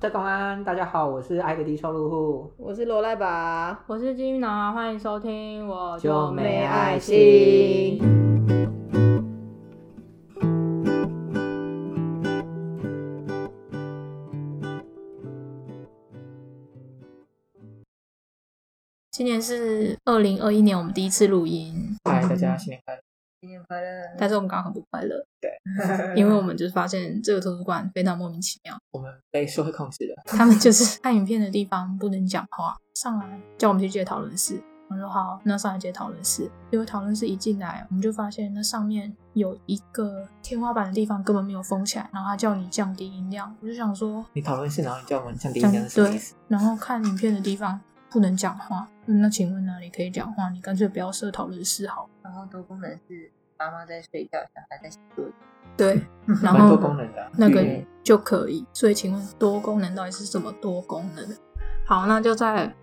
在公安，大家好，我是爱的低收入户，我是罗赖吧，我是金鱼脑，欢迎收听，我就没爱心。今年是二零二一年，我们第一次录音，嗨，大家新年快乐！新年快乐！但是我们刚刚很不快乐，对，因为我们就是发现这个图书馆非常莫名其妙，我们被社会控制了。他们就是看影片的地方不能讲话，上来叫我们去借讨论室。我说好，那上来借讨论室。结果讨论室一进来，我们就发现那上面有一个天花板的地方根本没有封起来，然后他叫你降低音量。我就想说，你讨论室，然后你叫我们降低音量是什么意思？然后看影片的地方不能讲话，那请问哪里可以讲话？你干脆不要设讨论室好。然后多功能是妈妈在睡觉，小孩在写作业。对，然蛮后多功能的，那个嗯就可以。所以请问多功能到底是什么多功能？好，那就在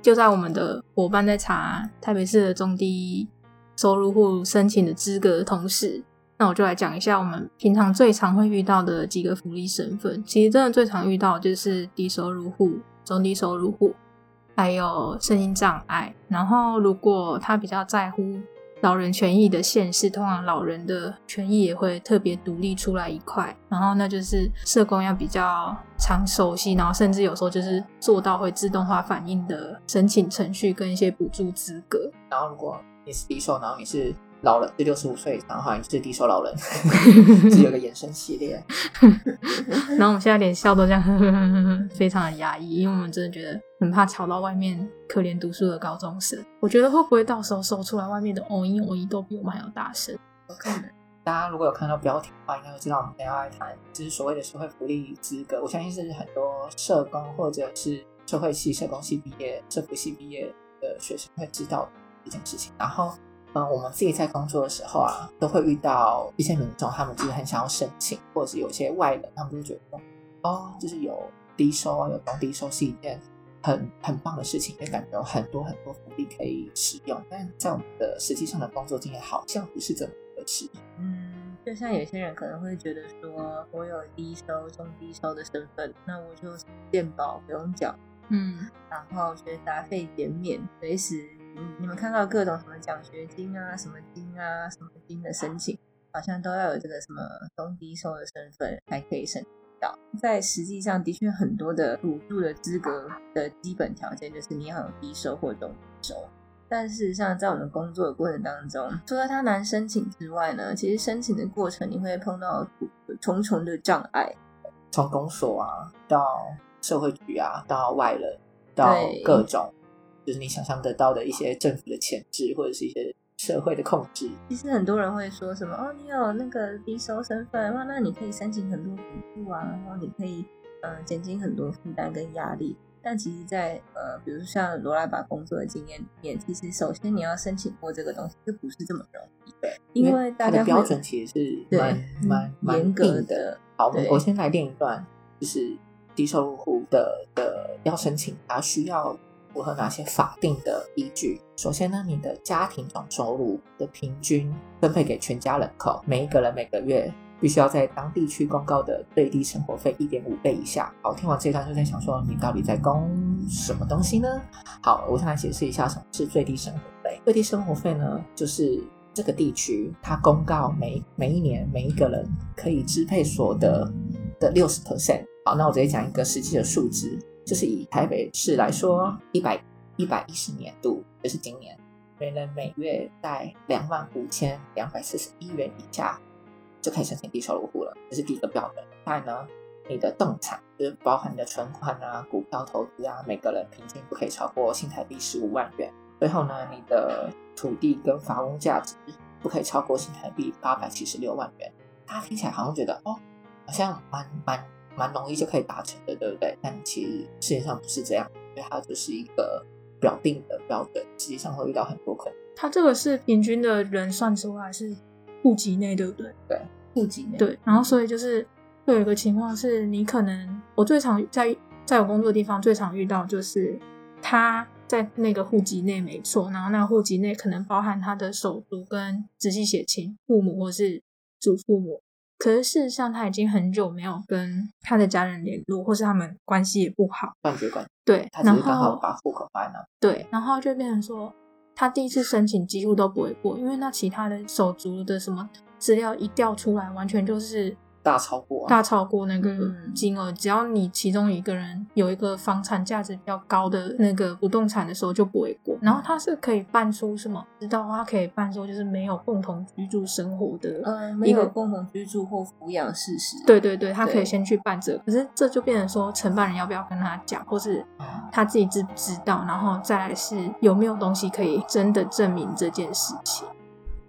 就在我们的伙伴在查台北市的中低收入户申请的资格的同时，那我就来讲一下我们平常最常会遇到的几个福利身份。其实真的最常遇到的就是低收入户、中低收入户，还有身心障碍。然后如果他比较在乎老人权益的县市，通常老人的权益也会特别独立出来一块，然后那就是社工要比较常熟悉，然后甚至有时候就是做到会自动化反应的申请程序跟一些补助资格。然后如果你是低收，然后你是老人，是六十五岁然后好像，是低收老人，是有个延伸系列。然后我们现在连笑都这样，呵呵呵呵非常的压抑，因为我们真的觉得很怕吵到外面可怜读书的高中生。我觉得会不会到时候搜出来外面的哦音哦一都比我们还要大声？有可能。大家如果有看到标题的话，应该会知道我们等一下来谈，就是所谓的社会福利资格。我相信是很多社工或者是社会系、社工系毕业、社福系毕业的学生会知道的一件事情。然后，嗯，我们自己在工作的时候啊，都会遇到一些民众，他们就是很想要申请，或者是有些外人，他们就觉得说，哦，就是有低收啊，有中低收是一件很很棒的事情，也感觉有很多很多福利可以使用。但在我们的实际上的工作经验，好像不是这么回事。嗯，就像有些人可能会觉得说，我有低收、中低收的身份，那我就健保不用缴，嗯，然后学杂费减免，随时嗯你们看到各种什么奖学金啊、什么金啊、什么金的申请，好像都要有这个什么中低收的身份才可以申请到。在实际上，的确很多的补助的资格的基本条件就是你要有低收或中低收。但事实上，在我们工作的过程当中，除了它难申请之外呢，其实申请的过程你会碰到重重的障碍。从公所啊到社会局啊，到外人，到各种就是你想象得到的一些政府的潜质，或者是一些社会的控制。其实很多人会说什么哦，你有那个低收身份，哇，那你可以申请很多补助啊，然后你可以呃减轻很多负担跟压力。但其实在，呃，比如说像罗拉把工作的经验里面，其实首先你要申请过这个东西，就不是这么容易。对，因为大家的标准其实是蛮蛮蛮严格的的。好，我我先来练一段，就是低收入户的的要申请，它需要符合哪些法定的依据？首先呢，你的家庭总收入的平均分配给全家人口，每一个人每个月必须要在当地区公告的最低生活费一点五倍以下。好，听完这段就在想说，你到底在供什么东西呢？好，我先来解释一下什么是最低生活费。最低生活费呢，就是这个地区它公告每每一年每一个人可以支配所得的六十 percent。好，那我直接讲一个实际的数值，就是以台北市来说，一百一百一十年度，就是今年，每人每月在两万五千两百四十一元以下就可以申请低收入户了，这是第一个标准。再呢，你的动产就是包含你的存款啊、股票投资啊，每个人平均不可以超过新台币十五万元。最后呢，你的土地跟房屋价值不可以超过新台币八百七十六万元。大家听起来好像觉得哦，好像蛮蛮蛮容易就可以达成的，对不对？但其实事实上不是这样，因为它就是一个表定的标准，实际上会遇到很多困难。它这个是平均的人算出来是户籍内，对不对？户籍内，对，然后所以就是会有一个情况是，你可能我最常在在我工作的地方最常遇到就是他在那个户籍内没错，然后那个户籍内可能包含他的手足跟直系血亲、父母或是祖父母，可是事实上他已经很久没有跟他的家人联络，或是他们关系也不好。断绝关系，对，然后把户口放在那。对，然后就变成说，他第一次申请几乎都不会过，因为那其他的手足的什么资料一调出来，完全就是大超过啊大超过那个嗯金额。只要你其中一个人有一个房产价值比较高的那个不动产的时候，就不会过。然后他是可以办出什么？知道他可以办出就是没有共同居住生活的呃，没有共同居住或抚养事实。对对对，他可以先去办这个，可是这就变成说承办人要不要跟他讲，或是他自己知不知道，然后再来是有没有东西可以真的证明这件事情。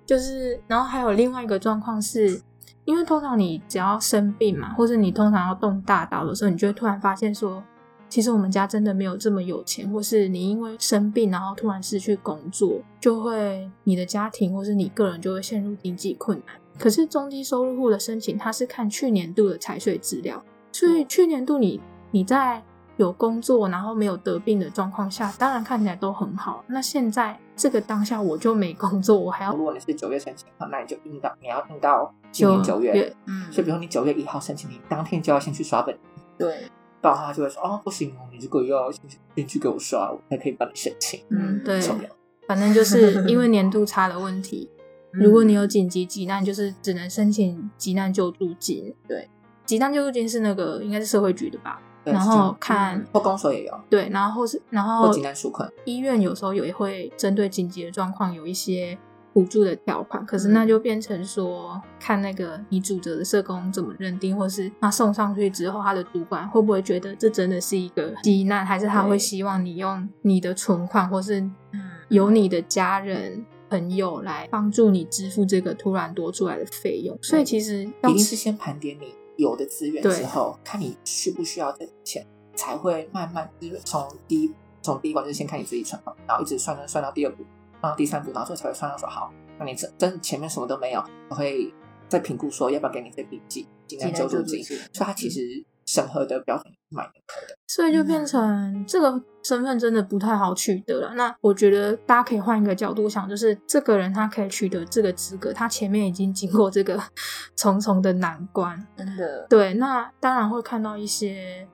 就是，然后还有另外一个状况是，因为通常你只要生病嘛，或者你通常要动大刀的时候，你就会突然发现说，其实我们家真的没有这么有钱，或是你因为生病然后突然失去工作，就会你的家庭或是你个人就会陷入经济困难。可是中低收入户的申请，它是看去年度的财税资料，所以去年度你你在有工作然后没有得病的状况下，当然看起来都很好。那现在这个当下我就没工作，我还要如果你是九月申请的话，那你就应到你要印到今年九月。嗯，所以，比如说你九月一号申请，你当天就要先去刷本，对，不然他就会说哦不行哦，你这个要先去先去给我刷，我才可以帮你申请。嗯对反正就是因为年度差的问题，嗯如果你有紧急急难，就是只能申请急难救助金。对，急难救助金是那个应该是社会局的吧？对然后看、嗯或公所也有，对，然后是然后或济南纾困。医院有时候也会针对紧急的状况有一些补助的条款，可是嗯。那就变成说看那个你主责的社工怎么认定，或是他送上去之后，他的主管会不会觉得这真的是一个急难，还是他会希望你用你的存款，或是嗯。由你的家人。朋友来帮助你支付这个突然多出来的费用，所以其实要一定是先盘点你有的资源对之后，看你需不需要这笔钱，才会慢慢就是从第一从第一关就是先看你自己存款，然后一直算算算到第二步，算到第三步，然后最后才会算到说好，那你真真前面什么都没有，我会再评估说要不要给你这笔济济南救助金，金所以它其实审核的标准是蛮严苛的。所以就变成这个身份真的不太好取得了。那我觉得大家可以换一个角度想，就是这个人他可以取得这个资格，他前面已经经过这个 重重的难关。真的，对，那当然会看到一些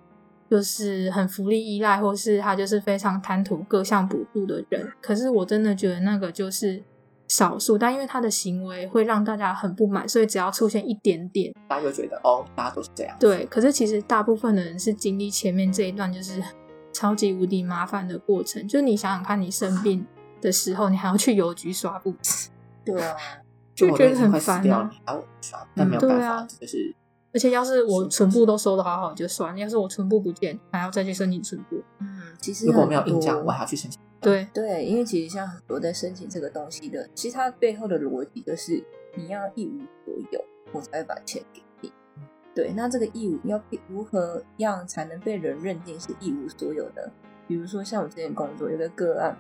就是很福利依赖，或是他就是非常贪图各项补助的人。可是我真的觉得那个就是少数，但因为他的行为会让大家很不满，所以只要出现一点点。大家就觉得哦，大家都是这样。对，可是其实大部分的人是经历前面这一段就是超级无敌麻烦的过程。就你想想看，你生病的时候，你还要去邮局刷步，对啊，就觉得很烦啊掉了。，你还要刷，但没有办法，对啊就是而且要是我唇部都收的好好就算，要是我唇部不见，还要再去申请唇部。嗯，其实如果没有印章，我还要去申请。对，对，因为其实像很多在申请这个东西的，其实它背后的逻辑就是你要一无所有，我才会把钱给你。对，那这个义务要如何样才能被人认定是一无所有的？比如说像我之前工作有个个案，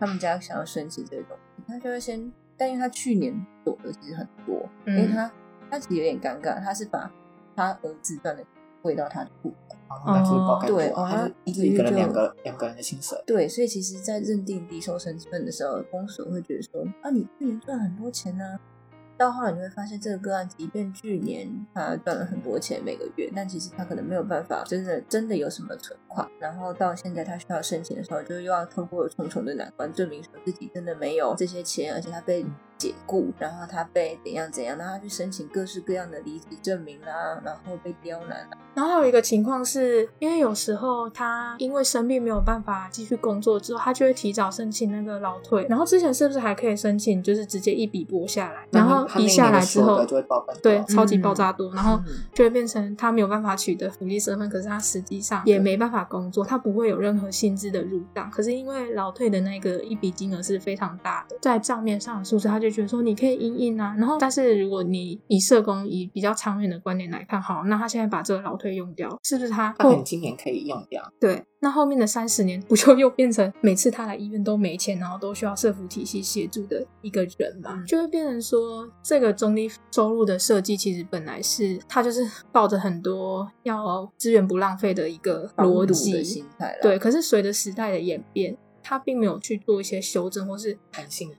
他们家想要申请这个东西，他就会先，但因为他去年做的其实很多，因为嗯他他其实有点尴尬，他是把他儿子赚的汇到他的户口。然后那就是包盖对哦多他是一个人月就两个两个人的薪水。对，所以其实，在认定低收身份的时候，公所会觉得说，啊，你去年赚很多钱呢、到后来你会发现，这个个案即便去年他赚了很多钱每个月，但其实他可能没有办法真的真的有什么存款，然后到现在他需要申请的时候，就又要透过重重的难关证明说自己真的没有这些钱，而且他被解雇，然后他被怎样怎样，然后他去申请各式各样的离职证明啦，然后被刁难啊，然后还有一个情况是，因为有时候他因为生病没有办法继续工作之后，他就会提早申请那个劳退。然后之前是不是还可以申请，就是直接一笔拨下来，然后一下来之后对，超级嗯爆炸多，然后嗯就会变成他没有办法取得福利身份，可是他实际上也没办法工作，他不会有任何薪资的入账。可是因为劳退的那个一笔金额是非常大的，在账面上的数字，他就觉得说你可以印印啊。然后，但是如果你以社工以比较长远的观点来看，好，那他现在把这个老退用掉，是不是他后他可能今年可以用掉。对，那后面的三十年不就又变成每次他来医院都没钱，然后都需要社福体系协助的一个人嘛？嗯就会变成说，这个中低收入的设计其实本来是他就是抱着很多要资源不浪费的一个逻辑心态，对，可是随着时代的演变，他并没有去做一些修正，或是弹性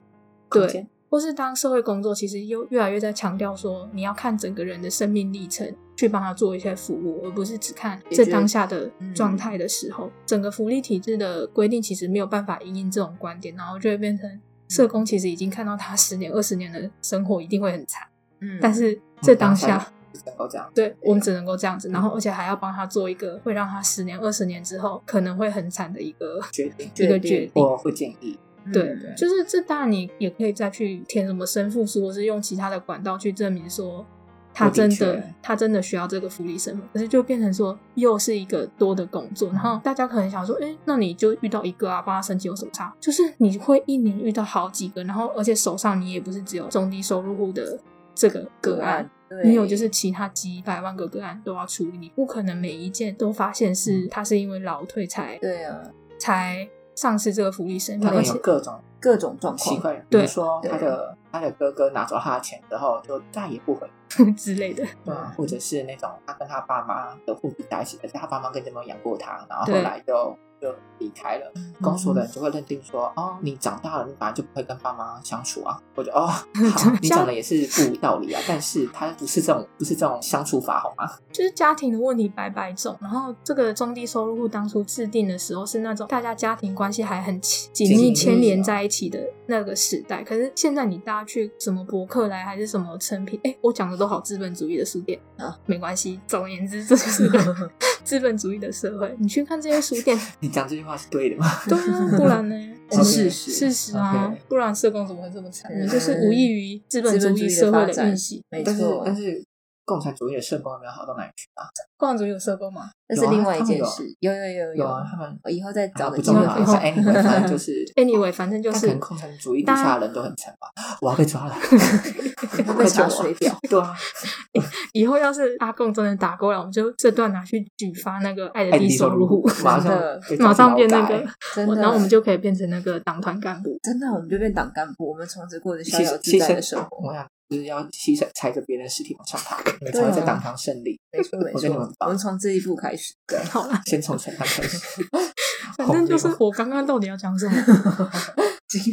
对或是当社会工作其实又越来越在强调说，你要看整个人的生命历程去帮他做一些服务，而不是只看这当下的状态的时候，整个福利体制的规定其实没有办法应应这种观点，然后就会变成社工其实已经看到他十年、二十年的生活一定会很惨，嗯但是这当下。只能够这样。对我们只能够这样子，然后而且还要帮他做一个会让他十年、二十年之后可能会很惨的一个决定一个决定。建议，对对，就是这当然你也可以再去填什么生父书，或是用其他的管道去证明说他真的的他真的需要这个福利身份，可是就变成说又是一个多的工作，然后大家可能想说，哎，那你就遇到一个啊，帮他申请有什么差？就是你会一年遇到好几个，然后而且手上你也不是只有中低收入户的这个个案。你有就是其他几百万个个案都要处理，你不可能每一件都发现是他是因为劳退才对啊，才丧失这个福利身份，他们而且有各种各种状况，奇怪，比如说他的他的哥哥拿走他的钱之后，就再也不回。之类的。对啊，或者是那种他跟他爸妈的户籍在一起，而且他爸妈根本没有养过他，然后后来就就离开了。公所的人就会认定说，哦，你长大了，你本来就不会跟爸妈相处啊。或者哦，好，你讲的也是不无道理啊，但是他不是这种不是这种相处法，好吗？就是家庭的问题百百种，然后这个中低收入户当初制定的时候是那种大家家庭关系还很紧紧密牵连在一起的那个时代，可是现在你大家去什么博客来还是什么成品，哎，我讲的都好资本主义的书店啊，没关系，总而言之，这就是个 资本主义的社会。你去看这些书店，你讲这句话是对的吗？对啊，不然呢？是事实事实啊不然社工怎么会这么惨？嗯就是无异于资本主义社会的运行。没但是错，但是共产主义的社工有没有好到哪里去啊？共产主义有社工吗？那是另外一件事，有有有有啊，他们我以后再找啊个机会 anyway，反正就是 Anyway，反正就是共产主义底下的人都很惨吧？我要被抓了，被查水表。对啊，以后要是阿贡真的打过来，我们就这段拿去举发那个爱的低收入户，马上真的马上变那个，真的，然后我们就可以变成那个党团干部。真的，我们就变党干部，我们从此过着逍牺遥自在的生活。就是要牺牲踩着别人尸体往上爬，才对啊会在党堂胜利。没错没错我们，从这一步开始。对，好了，先从审判开始，反正就是我刚刚到底要讲什么？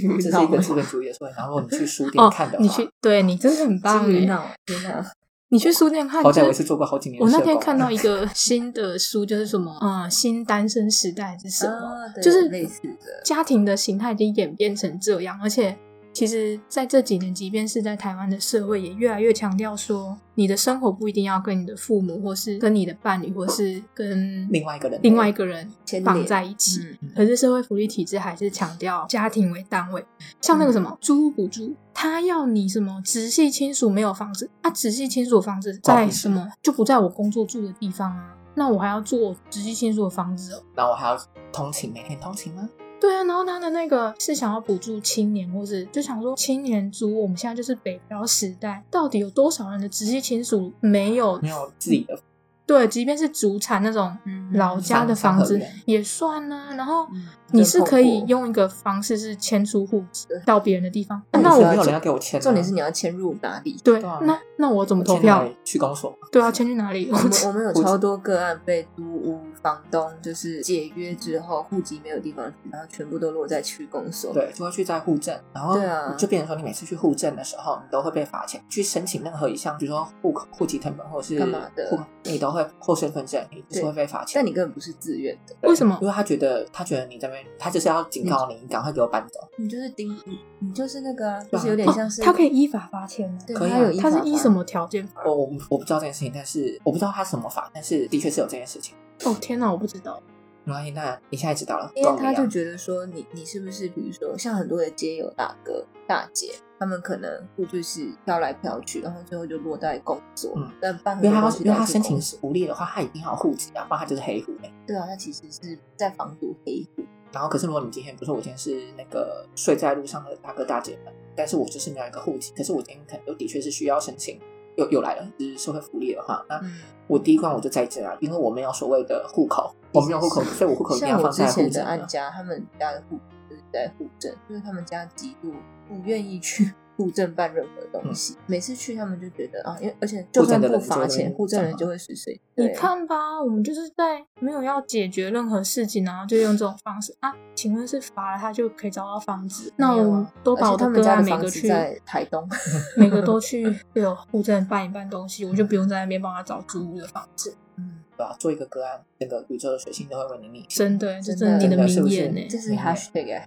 谬这是一个资本主义的社会。然后你去书店哦看的，话，你去，对你真的很棒哎！至于闹，天哪！你去书店看，好歹我也是做过好几年我。那天看到一个新的书，就是什么，嗯，新单身时代是什么？就是类似的，家庭的形态已经演变成这样，而且其实在这几年，即便是在台湾的社会，也越来越强调说，你的生活不一定要跟你的父母，或是跟你的伴侣，或是跟另外一个人另外一个人绑在一起。嗯可是社会福利体制还是强调家庭为单位，像那个什么租屋补助，他要你什么直系亲属没有房子，啊，直系亲属房子在什么就不在我工作住的地方啊，那我还要住我直系亲属的房子哦。那我还要通勤，每天通勤吗？对啊，然后他的那个是想要补助青年，或是就想说青年租，我们现在就是北漂时代，到底有多少人的直系亲属没有没有自己的对，即便是祖产那种嗯老家的房子也算呢、然后嗯你是可以用一个方式是迁出户籍到别人的地方，那我没有人要给我签啊，重点是你要迁入哪里？对，对啊那那我怎么投票？去高所，对啊，迁去哪里？我们我们有超多个案被租屋房东就是解约之后，户籍没有地方去，然后全部都落在区公所。对，就会去在户政，然后对啊就变成说，你每次去户政的时候，你都会被罚钱。去申请任何一项，比如说户口、户籍成本或者是干嘛的户口，你都会或身份证，你就是会被罚钱。但你根本不是自愿的，为什么因为他觉得他觉得你这边，他就是要警告你，你赶快给我搬走。你就是盯你，你就是那个就是有点像是他可以依法罚钱吗？对，可以啊他有依他是依什么条件罚？我我我不知道这件事情，但是我不知道他什么法，但是的确是有这件事情。哦天哪，我不知道。没关系，那你现在知道了，因为他就觉得说你你是不是比如说像很多的街友大哥大姐，他们可能不就是飘来飘去，然后最后就落在工作，嗯但办很因为他因为他申请公所福利的话，他一定要有户籍啊，不然他就是黑户欸对啊，他其实是在防堵黑户，然后，可是如果你今天，比如说我今天是那个睡在路上的大哥大姐们，但是我就是没有一个户籍，可是我今天可能又的确是需要申请，又又来了，就是社会福利的话，那嗯，我第一关我就在这啊，因为我没有所谓的户口，我没有户口，所以我户口一定要放在户之前的政啊。案家，他们家的户就是在户政，因为他们家极度不愿意去户政办任何东西。每次去他们就觉得啊，因为而且就算不罚钱，户政人就会实谁。你看吧，我们就是在没有要解决任何事情，然后就用这种方式啊。请问是罚了他就可以找到房子？那我都把我的哥每个去在台东，每个都去有户政办一办东西，我就不用在那边帮他找租屋的房子。嗯，对吧？做一个个案，那个宇宙的水星都会为你逆真的，这是你的名言呢。这是 hashtag。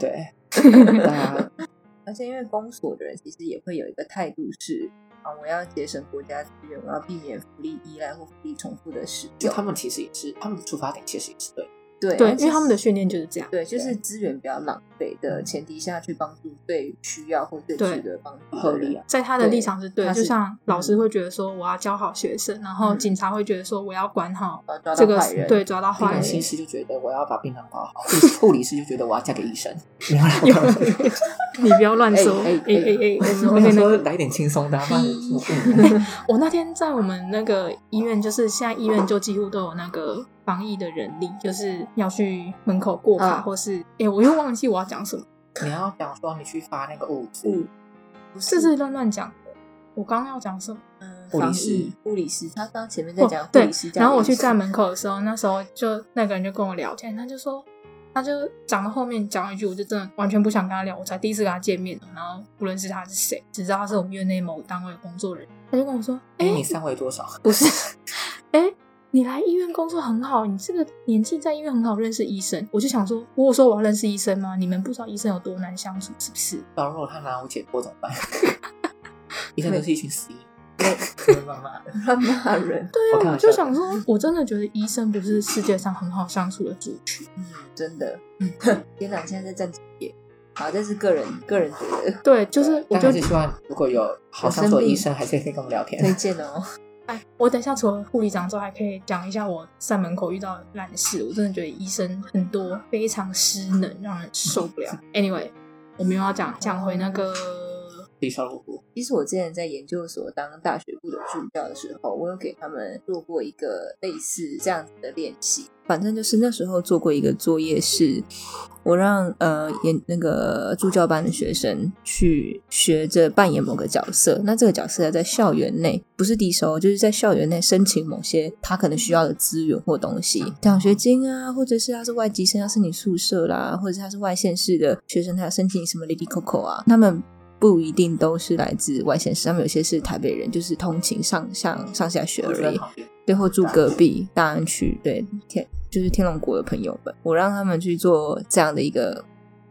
对，而且因为公所的人其实也会有一个态度是啊，我要节省国家资源，我要避免福利依赖或福利重复的使用。他们其实也是，他们的出发点其实也是对。对，因为他们的训练就是这样。对，就是资源比较浪费的前提下去帮助最需要或最值得帮助合理啊。在他的立场是对，就像老师会觉得说我要教好学生，然后警察会觉得说我要管好这个对抓到坏人。心师就觉得我要把病人保好，护理师就觉得我要嫁给医生。你不要乱 说，哎哎哎，我们说来点轻松的。我那天在我们那个医院，就是现在医院就几乎都有那个。防疫的人力就是要去门口过卡，或是哎，我又忘记我要讲什么。你要讲说你去发那个物资，这是乱乱讲的。我刚刚要讲什么？嗯，护理师，护理师，他刚前面在讲护理师。然后我去站门口的时候，那时候就那个人就跟我聊天，他就说，他就讲到后面讲一句，我就真的完全不想跟他聊。我才第一次跟他见面，然后不认识他是谁，只知道他是我们院内某单位的工作人员。他就跟我说：“哎，你三围多少？”不是，哎。你来医院工作很好，你这个年纪在医院很好认识医生。我就想说，我说我要认识医生吗？你们不知道医生有多难相处，是不是？如果他拿我解剖怎么办？医生都是一群死医，乱骂人，乱骂人。对啊，我就想说，我真的觉得医生不是世界上很好相处的族群。嗯，真的。嗯 天哪，现在在站几点？好，这是个人个人觉得。对，就是我就希望如果有好相处的医生，还是可以跟我们聊天。推荐哦。哎，我等下除了护理长之后，还可以讲一下我在门口遇到的烂事。我真的觉得医生很多非常失能，让人受不了。Anyway，我们又要讲讲回那个。其实我之前在研究所当大学助教的时候，我有给他们做过一个类似这样子的练习。反正就是那时候做过一个作业，是我让呃演那个助教班的学生去学着扮演某个角色。那这个角色要在校园内，不是低收，就是在校园内申请某些他可能需要的资源或东西，奖学金啊，或者是他是外籍生要申请宿舍啦，或者是他是外县市的学生他要申请什么 Lady Coco 啊，他们。不一定都是来自外县市，他们有些是台北人，就是通勤上上上下学而已。最后住隔壁大安区，对天就是天龙国的朋友们，我让他们去做这样的一个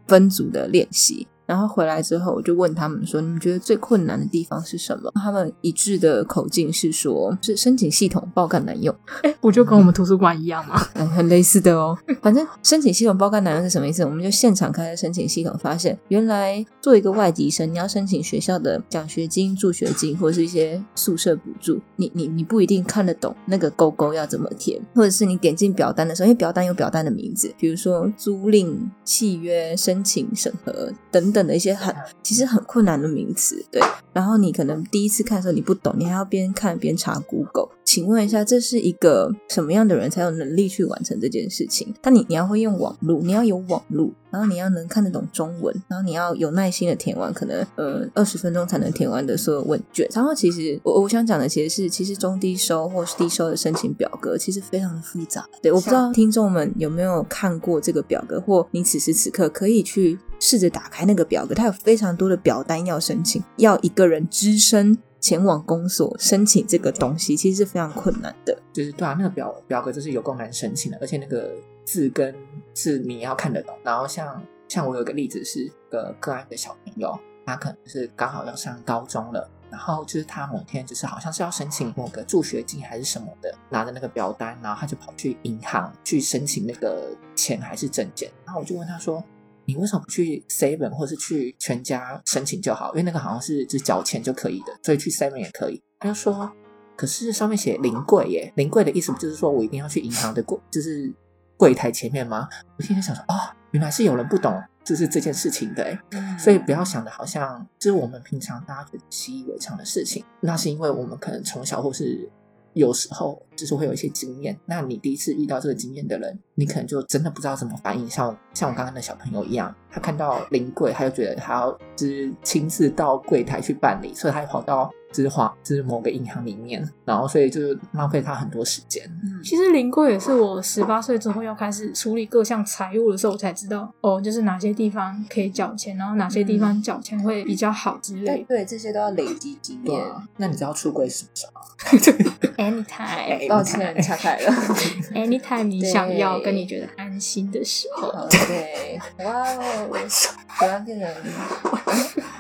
分组的练习。然后回来之后，我就问他们说：“你们觉得最困难的地方是什么？”他们一致的口径是说：“是申请系统报干难用。”哎，不就跟我们图书馆一样吗？嗯，很类似的哦。反正申请系统报干难用是什么意思？我们就现场开了申请系统，发现原来做一个外籍生，你要申请学校的奖学金、助学金或者是一些宿舍补助，你你你不一定看得懂那个勾勾要怎么填，或者是你点进表单的时候，因为表单有表单的名字，比如说租赁契约、申请审核等等。的一些很其实很困难的名词，对。然后你可能第一次看的时候你不懂，你还要边看边查 Google。请问一下，这是一个什么样的人才有能力去完成这件事情？但你你要会用网络，你要有网络，然后你要能看得懂中文，然后你要有耐心的填完，可能呃二十分钟才能填完的所有问卷。然后其实我我想讲的其实是，其实中低收或是低收的申请表格其实非常的复杂。对，我不知道听众们有没有看过这个表格，或你此时此刻可以去。试着打开那个表格，它有非常多的表单要申请，要一个人只身前往公所申请这个东西，其实是非常困难的。就是对啊，那个表表格就是有够难申请的，而且那个字根是你要看得懂。然后像像我有个例子是个个案的小朋友，他可能是刚好要上高中了，然后就是他某天就是好像是要申请某个助学金还是什么的，拿着那个表单，然后他就跑去银行去申请那个钱还是证件，然后我就问他说。你为什么不去 Seven 或是去全家申请就好？因为那个好像是只缴钱就可以的，所以去 Seven 也可以。他就说，可是上面写临柜耶，临柜的意思不就是说我一定要去银行的柜，就是柜台前面吗？我现在想说，哦，原来是有人不懂就是这件事情的，所以不要想的好像就是我们平常大家觉得习以为常的事情，那是因为我们可能从小或是有时候就是会有一些经验。那你第一次遇到这个经验的人，你可能就真的不知道怎么反应。像像我刚刚的小朋友一样，他看到临柜，他就觉得他要就是亲自到柜台去办理，所以他跑到就是花就是某个银行里面，然后所以就浪费他很多时间。嗯，其实临柜也是我十八岁之后要开始处理各项财务的时候，我才知道哦，就是哪些地方可以缴钱，然后哪些地方缴钱会比较好之类的。对对，这些都要累积经验。对啊，那你知道出柜是什么时候？Anytime，anytime 抱歉，岔开了。你想要跟你觉得安心的时候，好对，哇哦，突然变成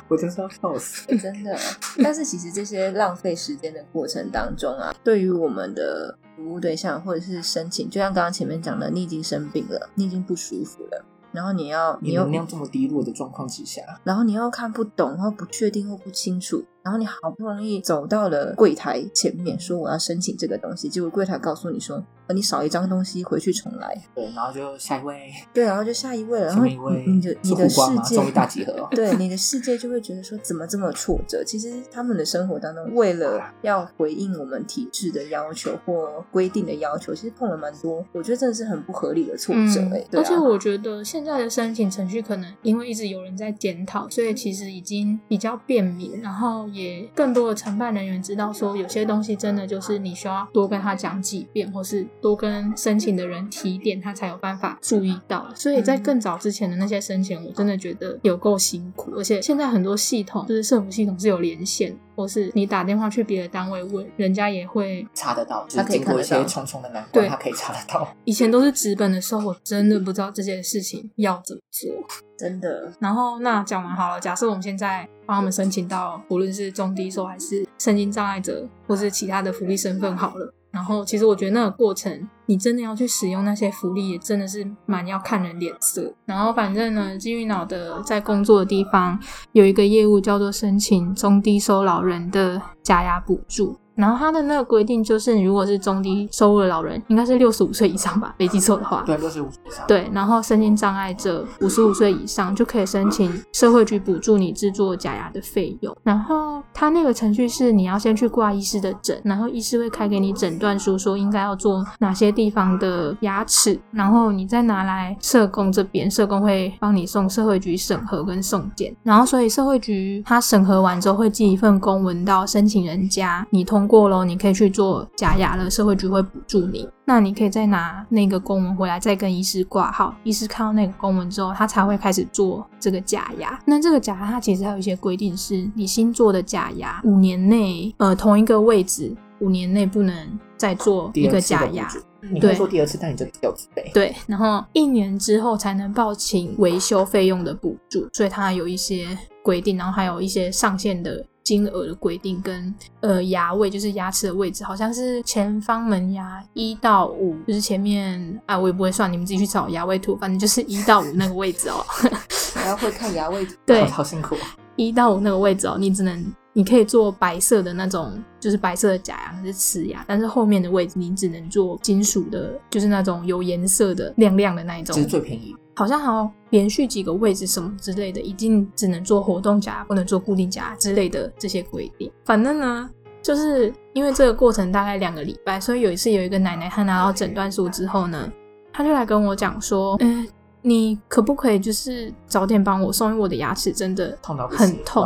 我就是要笑死。真的。但是其实这些浪费时间的过程当中啊，对于我们的服务对象或者是申请，就像刚刚前面讲的，你已经生病了，你已经不舒服了，然后你要你又能量这么低落的状况之下，然后你又看不懂，或不确定或不清楚，然后你好不容易走到了柜台前面，说我要申请这个东西，结果柜台告诉你说，呃，你少一张东西，回去重来。对，然后就下一位，对，然后就下一位了，后一位你你的你的世？界终于大集合 哦。对你的世界就会觉得说怎么这么挫折？其实他们的生活当中，为了要回应我们体制的要求或规定的要求，其实碰了蛮多，我觉得真的是很不合理的挫折、欸。对啊而且我觉得现在的申请程序可能因为一直有人在检讨，所以其实已经比较便民，然后也更多的承办人员知道说有些东西真的就是你需要多跟他讲几遍，或是多跟申请的人提点，他才有办法注意到。所以在更早之前的那些申请，我真的觉得有够辛苦，而且现在很多系统就是社服系统是有连线，或是你打电话去别的单位问，人家也会查得到，就他可以是经过一些看得到重重的难关，对他可以查得到。以前都是纸本的时候，我真的不知道这件事情要怎么做。真的，然后那讲完好了，假设我们现在帮他们申请到，无论是中低收还是身心障碍者，或是其他的福利身份好了。然后其实我觉得那个过程，你真的要去使用那些福利，也真的是蛮要看人脸色。然后反正呢，金玉脑的在工作的地方有一个业务叫做申请中低收老人的假牙补助。然后他的那个规定就是，如果是中低收入的老人，应该是六十五岁以上吧，没记错的话。对，六十五岁以上。对，然后身心障碍者五十五岁以上就可以申请社会局补助你制作假牙的费用。然后他那个程序是你要先去挂医师的诊，然后医师会开给你诊断书，说应该要做哪些地方的牙齿，然后你再拿来社工这边，社工会帮你送社会局审核跟送检。然后所以社会局他审核完之后会寄一份公文到申请人家，你通过喽，你可以去做假牙了，社会局会补助你。那你可以再拿那个公文回来，再跟医师挂号。医师看到那个公文之后，他才会开始做这个假牙。那这个假牙它其实还有一些规定，是你新做的假牙五年内，呃，同一个位置五年内不能再做一个假牙。你对会做第二次，但你就有自备。对，然后一年之后才能报请维修费用的补助，所以它有一些规定，然后还有一些上限的金额的规定，跟呃牙位就是牙齿的位置，好像是前方门牙一到五，就是前面啊我也不会算，你们自己去找牙位图，反正就是一到五那个位置哦。还要会看牙位图。对好好辛苦。一到五那个位置哦，你只能你可以做白色的那种，就是白色的假牙，还是瓷牙，但是后面的位置你只能做金属的，就是那种有颜色的、亮亮的那一种这。是最便宜。好像还要连续几个位置什么之类的，一定只能做活动夹，不能做固定夹之类的这些规定。反正呢，就是因为这个过程大概两个礼拜，所以有一次有一个奶奶她拿到诊断书之后呢，她就来跟我讲说，嗯、你可不可以就是早点帮我送，因为我的牙齿真的痛到很痛。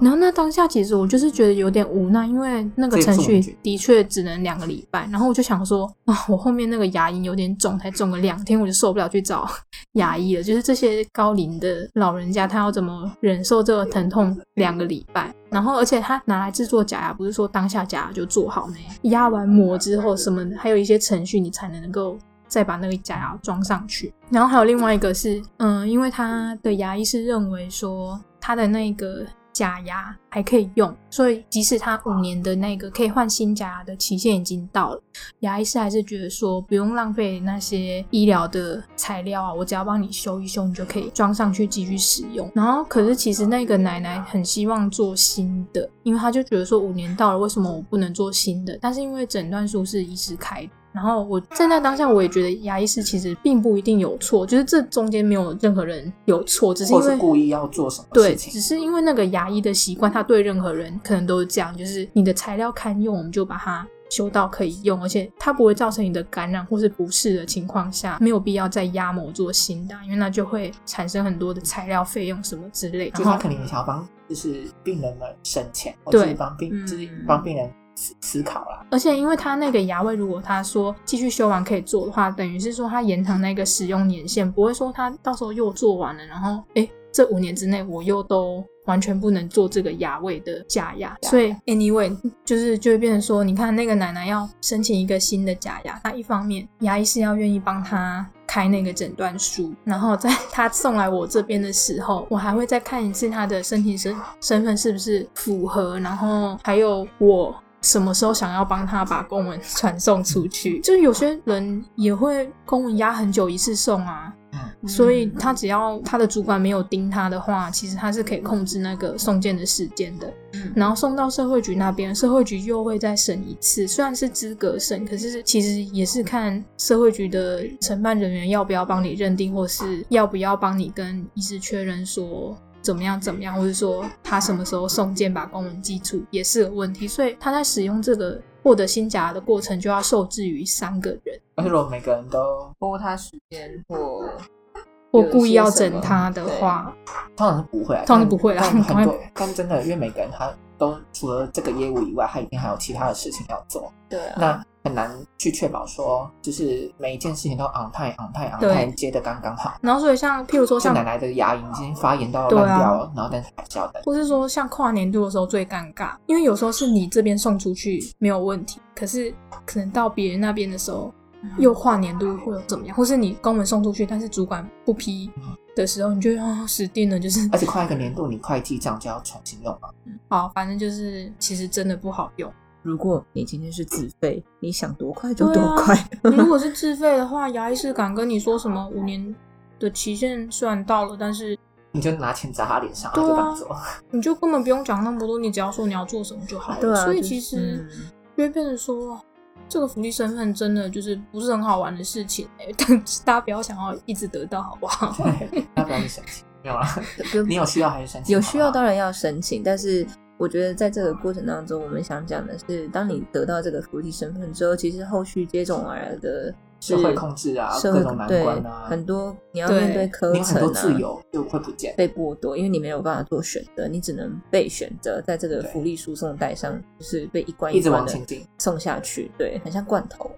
然后那当下其实我就是觉得有点无奈，因为那个程序的确只能两个礼拜，然后我就想说啊，我后面那个牙龈有点肿，才肿了两天，我就受不了去找牙医了。就是这些高龄的老人家，他要怎么忍受这个疼痛两个礼拜？然后而且他拿来制作假牙，不是说当下假牙就做好呢，压完膜之后什么，还有一些程序你才能够再把那个假牙装上去。然后还有另外一个是，嗯，因为他的牙医是认为说他的那个假牙还可以用，所以即使他五年的那个可以换新假牙的期限已经到了，牙医师还是觉得说不用浪费那些医疗的材料啊，我只要帮你修一修，你就可以装上去继续使用。然后可是其实那个奶奶很希望做新的，因为她就觉得说五年到了，为什么我不能做新的？但是因为诊断书是医师开的。然后我在那当下，我也觉得牙医师其实并不一定有错，就是这中间没有任何人有错，只是因或是为故意要做什么对，事情只。是因为那个牙医的习惯，他对任何人可能都是这样，就是你的材料堪用，我们就把它修到可以用，而且它不会造成你的感染或是不适的情况下，没有必要再压模做新的，因为那就会产生很多的材料费用什么之类。就他肯定也想要帮就是病人们省钱，或对是帮病就是帮病人思思考了。而且因为他那个牙位，如果他说继续修完可以做的话，等于是说他延长那个使用年限，不会说他到时候又做完了，然后诶这五年之内我又都完全不能做这个牙位的假牙。所以 anyway 就是就会变成说，你看那个奶奶要申请一个新的假牙，她一方面牙医是要愿意帮她。开那个诊断书，然后在她送来我这边的时候，我还会再看一次她的申请身身份是不是符合，然后还有我什么时候想要帮他把公文传送出去。就是有些人也会公文压很久一次送啊，嗯，所以他只要他的主管没有盯他的话，其实他是可以控制那个送件的时间的。嗯然后送到社会局那边，社会局又会再审一次，虽然是资格审，可是其实也是看社会局的承办人员要不要帮你认定，或是要不要帮你跟医师确认说怎么样怎么样，或者说他什么时候送件把公文寄出，也是个问题。所以他在使用这个获得新夹的过程，就要受制于三个人，而且如果每个人都拖他时间或或故意要整他的话，通常是不会啊，通常是不会啊但很多，但真的，因为每个人他都除了这个业务以外，他一定还有其他的事情要做，对啊，那很难去确保说，就是每一件事情都 on time on time on time 接的刚刚好。然后所以像譬如说像奶奶的牙龈已经发炎到对啊烂掉了，然后但是还是要等。或是说像跨年度的时候最尴尬，因为有时候是你这边送出去没有问题，可是可能到别人那边的时候又跨年度会有怎么样，或是你公文送出去，但是主管不批的时候，你就会啊死定了，就是而且跨一个年度，你会计账就要重新用了。好，反正就是其实真的不好用。如果你今天是自费，你想多快就多快。你如果是 自费的话，牙医是敢跟你说什么五年的期限虽然到了，但是你就拿钱砸他脸上，对啊就帮你做。你就根本不用讲那么多，你只要说你要做什么就好了。对啊，所以其实。嗯就会变成说，这个福利身份真的就是不是很好玩的事情、欸，但大家不要想要一直得到，好不好？大家不要去申请？没有啊，你有需要还是申请？有需要当然要申请，但是我觉得在这个过程当中，我们想讲的是，当你得到这个福利身份之后，其实后续接踵而来的是社会控制啊，社会各种难对关啊，很多你要面对科你有很程啊，多自由就会不见。被剥夺，因为你没有办法做选择，你只能被选择在这个福利输送带上，就是被一关一直关的送下去，对，很像罐头。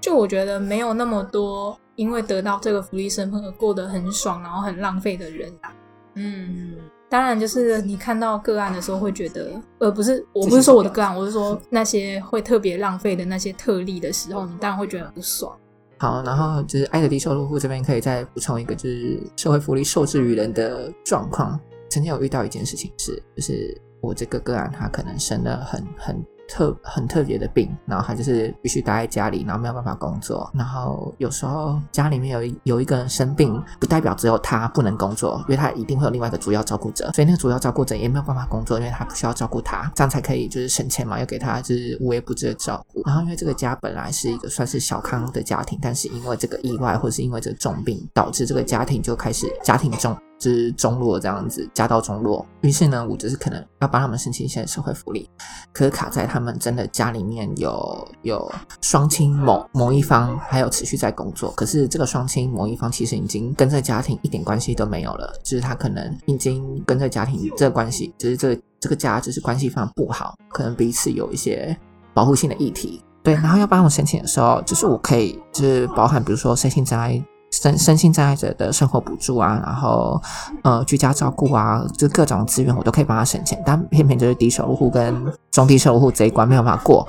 就我觉得没有那么多因为得到这个福利身份而过得很爽，然后很浪费的人啊。嗯，当然，就是你看到个案的时候会觉得，呃，不是，我不是说我的个案，我是说那些会特别浪费的那些特例的时候，你当然会觉得很不爽。好，然后就是爱的低收入户这边可以再补充一个，就是社会福利受制于人的状况。曾经有遇到一件事情是，就是我这个个案他可能生了很很特很特别的病，然后他就是必须待在家里，然后没有办法工作。然后有时候家里面有一有一个人生病，不代表只有他不能工作，因为他一定会有另外一个主要照顾者，所以那个主要照顾者也没有办法工作，因为他不需要照顾他，这样才可以就是省钱嘛，要给他就是无微不至的照顾。然后因为这个家本来是一个算是小康的家庭，但是因为这个意外或是因为这个重病，导致这个家庭就开始家庭中。是中落这样子，家道中落。于是呢，我就是可能要帮他们申请一些社会福利，可是卡在他们真的家里面有有双亲某某一方还有持续在工作，可是这个双亲某一方其实已经跟这家庭一点关系都没有了，就是他可能已经跟这家庭这个关系，就是这这个家就是关系非常不好，可能彼此有一些保护性的议题。对，然后要帮我申请的时候，就是我可以就是包含比如说身心障碍。身身心障碍者的生活补助啊，然后呃居家照顾啊，就各种资源我都可以帮他省钱，但偏偏就是低收入户跟中低收入户这一关没有办法过，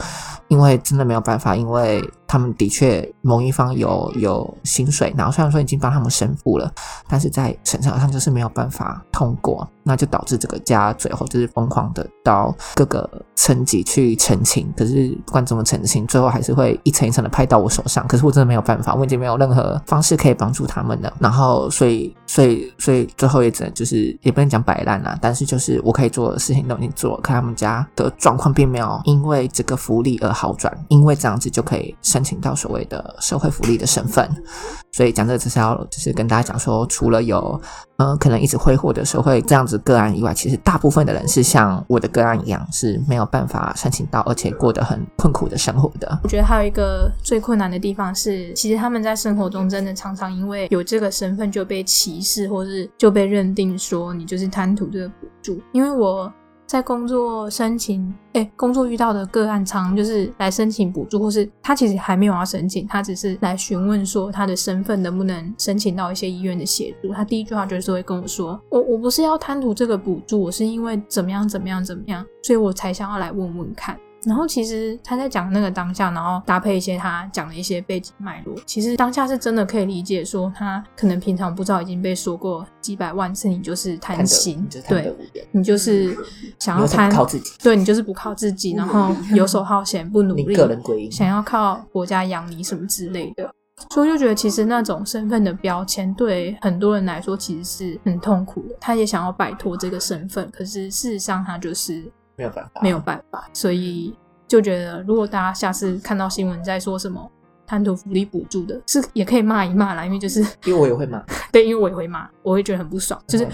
因为真的没有办法，因为他们的确某一方有有薪水，然后虽然说已经帮他们申付了，但是在审查上就是没有办法通过，那就导致这个家最后就是疯狂的到各个层级去澄清，可是不管怎么澄清，最后还是会一层一层的拍到我手上，可是我真的没有办法，我已经没有任何方式可以帮助他们了，然后所以所以所以最后也只能就是也不能讲摆烂啦，但是就是我可以做的事情都已经做了，可他们家的状况并没有因为这个福利而好转，因为这样子就可以申请到所谓的社会福利的身份，所以讲这个只是要就是跟大家讲说，除了有呃可能一直挥霍的社会这样子个案以外，其实大部分的人是像我的个案一样是没有办法申请到，而且过得很困苦的生活的。我觉得还有一个最困难的地方是，其实他们在生活中真的常常因为有这个身份就被歧视，或是就被认定说你就是贪图这个补助。因为我在工作申请，哎，工作遇到的个案常就是来申请补助，或是他其实还没有要申请，他只是来询问说他的身份能不能申请到一些医院的协助。他第一句话就是会跟我说：“我我不是要贪图这个补助，我是因为怎么样怎么样怎么样，所以我才想要来问问看。”然后其实他在讲那个当下，然后搭配一些他讲的一些背景脉络，其实当下是真的可以理解，说他可能平常不知道已经被说过几百万次，你就是贪心，对，你就是想要贪靠自己，对你就是不靠自己，然后游手好闲，不努力，个人归因，想要靠国家养你什么之类的，所以我就觉得其实那种身份的标签对很多人来说其实是很痛苦的，他也想要摆脱这个身份，可是事实上他就是。没有办法，没有办法，所以就觉得，如果大家下次看到新闻在说什么贪图福利补助的，是也可以骂一骂啦，因为就是因为我也会骂，对，因为我也会骂，我会觉得很不爽，就是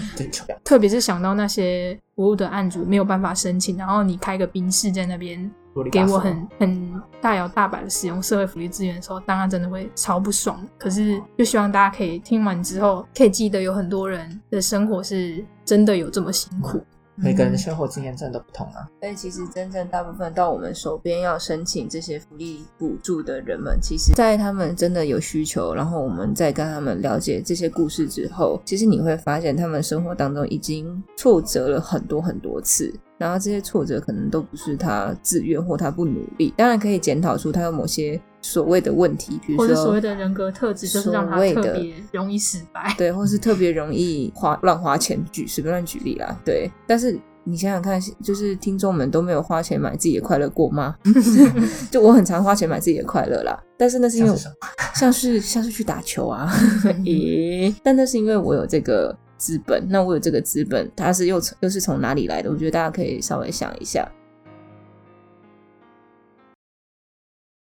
特别是想到那些服务的案主没有办法申请，然后你开个宾室在那边给我很很大摇大摆的使用社会福利资源的时候，当然真的会超不爽。可是就希望大家可以听完之后，可以记得有很多人的生活是真的有这么辛苦。每个人生活经验真的不同啊，所以其实真正大部分到我们手边要申请这些福利补助的人们，其实，在他们真的有需求，然后我们再跟他们了解这些故事之后，其实你会发现他们生活当中已经挫折了很多很多次。然后这些挫折可能都不是他自愿或他不努力，当然可以检讨出他有某些所谓的问题，比如说所谓的人格特质，就是让他特别容易失败，对，或是特别容易花乱花钱，举随便乱举例啦，对。但是你想想看，就是听众们都没有花钱买自己的快乐过吗？就我很常花钱买自己的快乐啦，但是那是因为像是 像是去打球啊，咦？但那是因为我有这个。资本，那我有这个资本，它是又从又是从哪里来的？我觉得大家可以稍微想一下。